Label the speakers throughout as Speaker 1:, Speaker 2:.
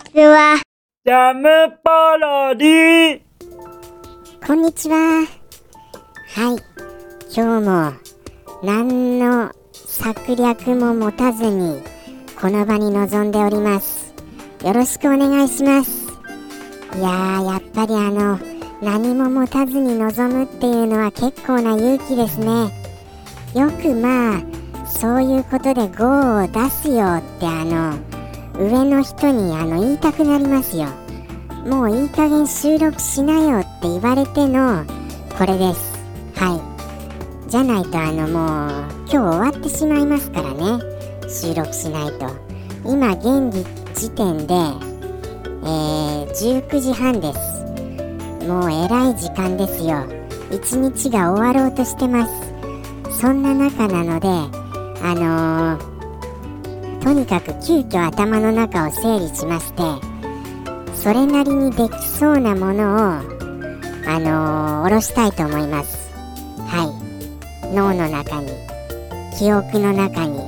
Speaker 1: ちは。
Speaker 2: ジャムパロディ
Speaker 3: こんにちは。はい。今日も何の策略も持たずにこの場に臨んでおります。よろしくお願いします。いやー、やっぱりあの、何も持たずに臨むっていうのは結構な勇気ですね。よくまあ、そういうことで GO を出すよってあの、上の人にあの言いたくなりますよ。もういい加減収録しなよって言われてのこれです。はい。じゃないとあのもう今日終わってしまいますからね。収録しないと。今現時点で、えー、19時半です。もうえらい時間ですよ。一日が終わろうとしてます。そんな中なので、あのーとにかく急遽頭の中を整理しまして、それなりにできそうなものを、あのー、下ろしたいと思います。はい。脳の中に、記憶の中に、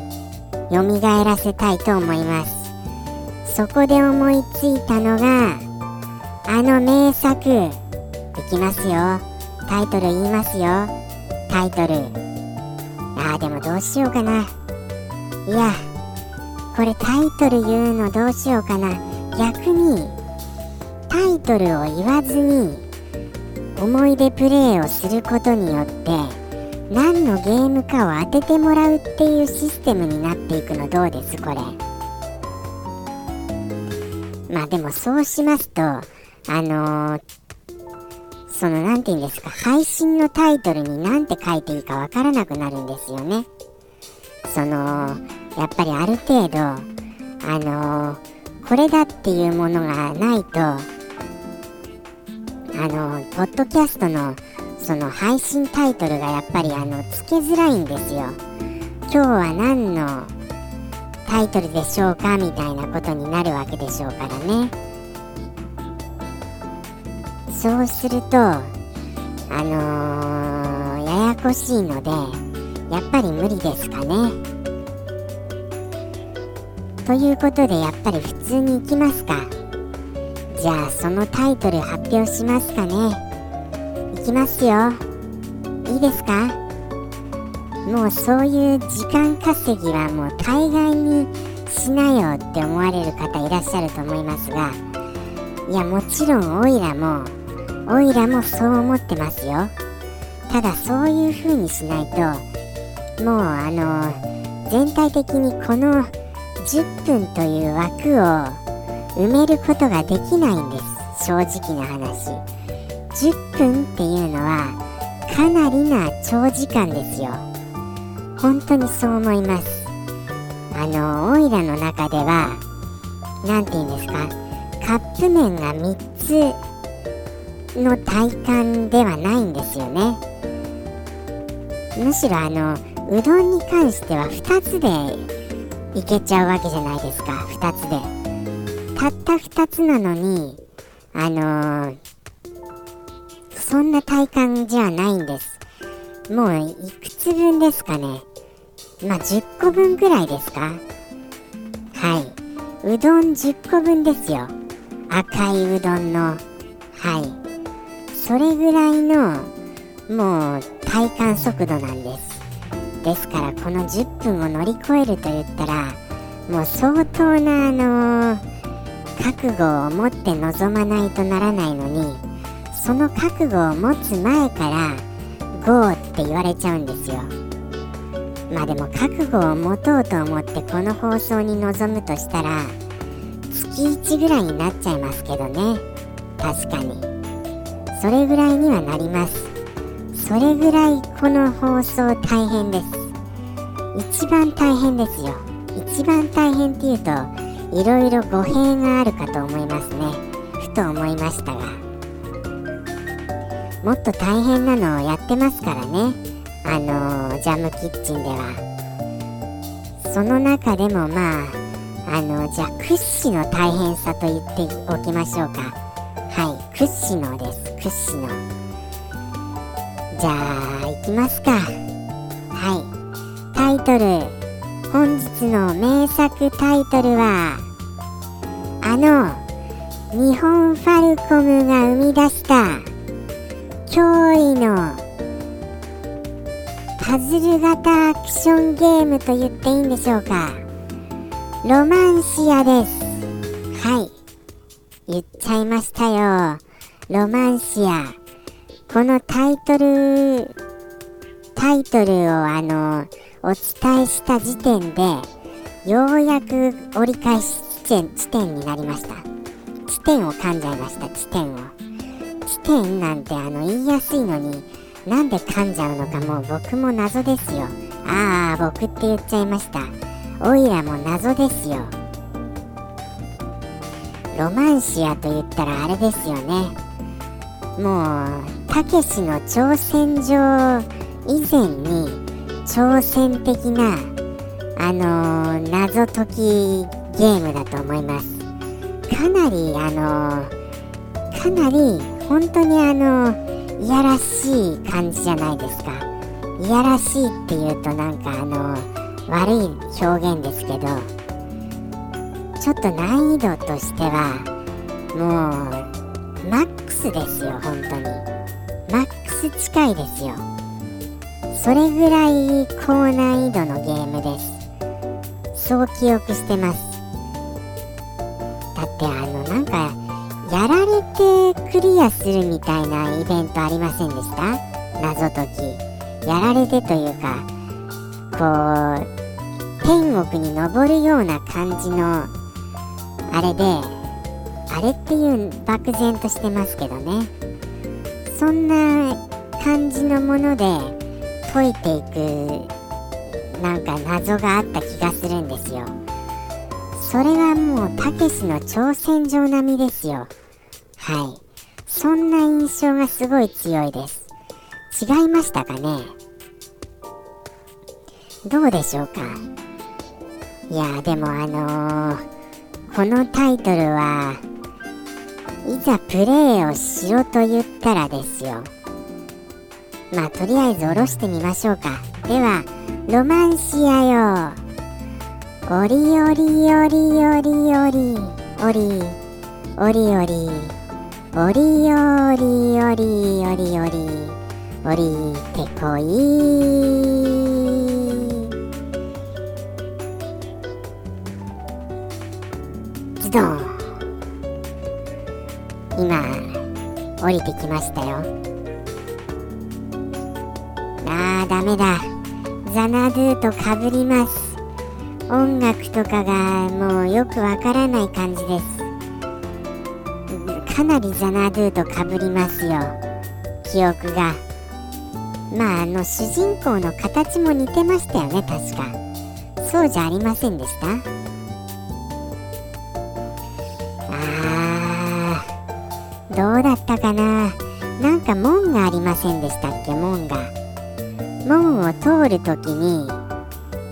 Speaker 3: 蘇らせたいと思います。そこで思いついたのが、あの名作、いきますよ。タイトル言いますよ。タイトル。あーでもどうしようかな。いや、これタイトル言うのどうしようかな。逆に、タイトルを言わずに思い出プレイをすることによって何のゲームかを当ててもらうっていうシステムになっていくのどうですこれまあでもそうしますとあのーその何て言うんですか配信のタイトルに何て書いていいかわからなくなるんですよねそのやっぱりある程度あのーこれだっていうものがないとあのポッドキャストのその配信タイトルがやっぱりあのつけづらいんですよ。今日は何のタイトルでしょうかみたいなことになるわけでしょうからね。そうするとあのーややこしいのでやっぱり無理ですかね。ということでやっぱり普通に行きますか。じゃあそのタイトル発表しますかね。いきますよ。いいですか？もうそういう時間稼ぎはもう大概にしなよって思われる方いらっしゃると思いますが。いやもちろんオイラもオイラもそう思ってますよ。ただそういう風にしないともうあの全体的にこの10分という枠を埋めることができないんです。正直な話。10分っていうのはかなりな長時間ですよ。本当にそう思います。あのオイラの中では何て言うんですか？カップ麺が3つの体感ではないんですよね。むしろあのうどんに関しては2つでいけちゃうわけじゃないですか。2つで。たった2つなのにあのー、そんな体感じゃないんです。もういくつ分ですかね。まあ10個分ぐらいですか。はい。うどん10個分ですよ。赤いうどんの。はい。それぐらいのもう体感速度なんです。ですからこの10分を乗り越えると言ったらもう相当なあの覚悟を持って臨まないとならないのにその覚悟を持つ前から「GO」って言われちゃうんですよ。まあでも覚悟を持とうと思ってこの放送に臨むとしたら月1ぐらいになっちゃいますけどね。確かに。それぐらいにはなります。それぐらいこの放送大変です。一番大変ですよ。一番大変っていうといろいろ語弊があるかと思いますね。ふと思いましたが。もっと大変なのをやってますからね。あのジャムキッチンでは。その中でもまああのじゃあ屈指の大変さと言っておきましょうか。はい屈指のです。屈指の。じゃあ行きますか。はい。タイトル。本日の名作タイトルはあの日本ファルコムが生み出した驚異のパズル型アクションゲームと言っていいんでしょうか。ロマンシアです。はい。言っちゃいましたよ。ロマンシア。このタイトルタイトルをあのお伝えした時点でようやく折り返し地点地点になりました。地点を噛んじゃいました地点を。地点なんてあの言いやすいのになんで噛んじゃうのかもう僕も謎ですよ。ああ僕って言っちゃいました。おいらも謎ですよ。ロマンシアと言ったらあれですよね。もうたけしの挑戦状以前に挑戦的なあのー、謎解きゲームだと思います。かなりあのー、かなり本当にあのー、いやらしい感じじゃないですか。いやらしいっていうとなんかあの悪い表現ですけどちょっと難易度としてはもうマックスですよ本当に。マックス近いですよ。それぐらい高難易度のゲームです。そう記憶してます。だってあのなんかやられてクリアするみたいなイベントありませんでした？謎解き。やられてというかこう天国に登るような感じのあれであれっていう漠然としてますけどね。そんな感じのもので解いていくなんか謎があった気がするんですよ。それはもうたけしの挑戦状並みですよ。はい。そんな印象がすごい強いです。違いましたかね？どうでしょうか？いやでもあのー、このタイトルはいざプレイをしろと言ったらですよ。まあとりあえず下ろしてみましょうか。ではロマンシアよ。おりおりおりおりおりおりおりおりおりおりおりおりおりおりてこい。ズドン。降りてきましたよ。あーダメだ。ザナドゥとかぶります。音楽とかがもうよくわからない感じです。かなりザナドゥとかぶりますよ。記憶が。まああの主人公の形も似てましたよね確か。そうじゃありませんでした？どうだったかな？なんか門がありませんでしたっけ？門が。門を通るときに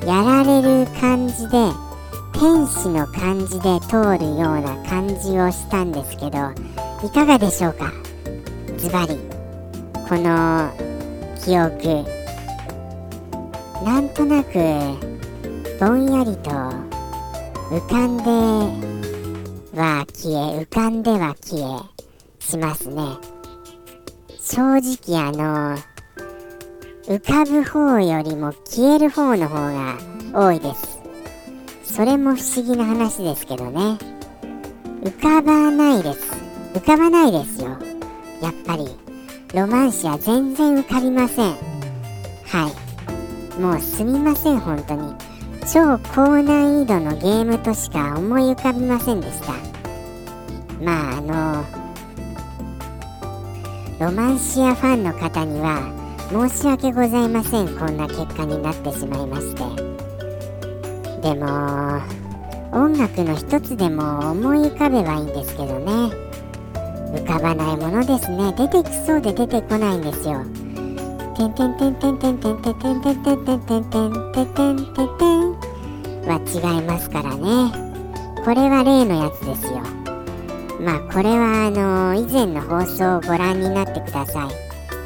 Speaker 3: やられる感じで天使の感じで通るような感じをしたんですけどいかがでしょうか？ズバリ。この記憶。なんとなくぼんやりと浮かんでは消え浮かんでは消え。しますね。正直あの浮かぶ方よりも消える方の方が多いです。それも不思議な話ですけどね。浮かばないです。浮かばないですよ。やっぱり。ロマンシは全然浮かびません。はい。もうすみません本当に。超高難易度のゲームとしか思い浮かびませんでした。まああのロマンシアファンの方には申し訳ございません。こんな結果になってしまいまして。でも音楽の一つでも思い浮かべばいいんですけどね。浮かばないものですね。出てきそうで出てこないんですよ。てんてんてんてんてんてんてんてんてんてんてんてんてんてんてんてんてん。は違いますからね。これは例のやつですよ。まあこれはあの以前の放送をご覧になってください。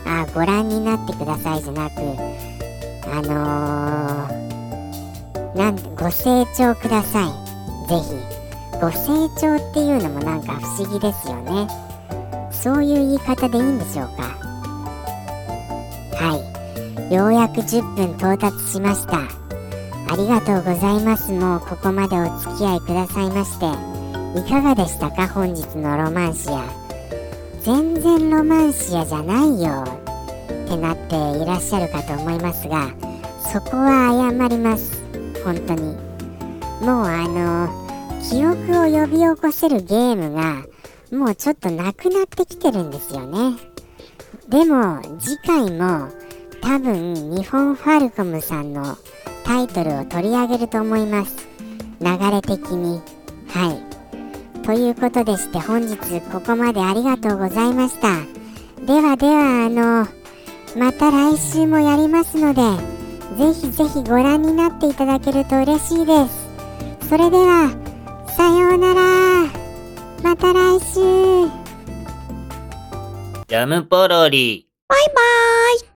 Speaker 3: あご覧になってくださいじゃなくあのー、なんご清聴ください。ぜひ。ご成長っていうのもなんか不思議ですよね。そういう言い方でいいんでしょうか。はい。ようやく10分到達しました。ありがとうございます。もうここまでお付き合いくださいまして。いかがでしたか？本日のロマンシア全然ロマンシアじゃないよってなっていらっしゃるかと思いますがそこは謝ります。本当に。もうあの記憶を呼び起こせるゲームがもうちょっとなくなってきてるんですよね。でも次回も多分日本ファルコムさんのタイトルを取り上げると思います。流れ的に。はい。ということでして本日ここまでありがとうございました。ではではあのまた来週もやりますのでぜひぜひご覧になっていただけると嬉しいです。それではさようなら。また来週。
Speaker 2: ジャムポロリ。
Speaker 1: バイバーイ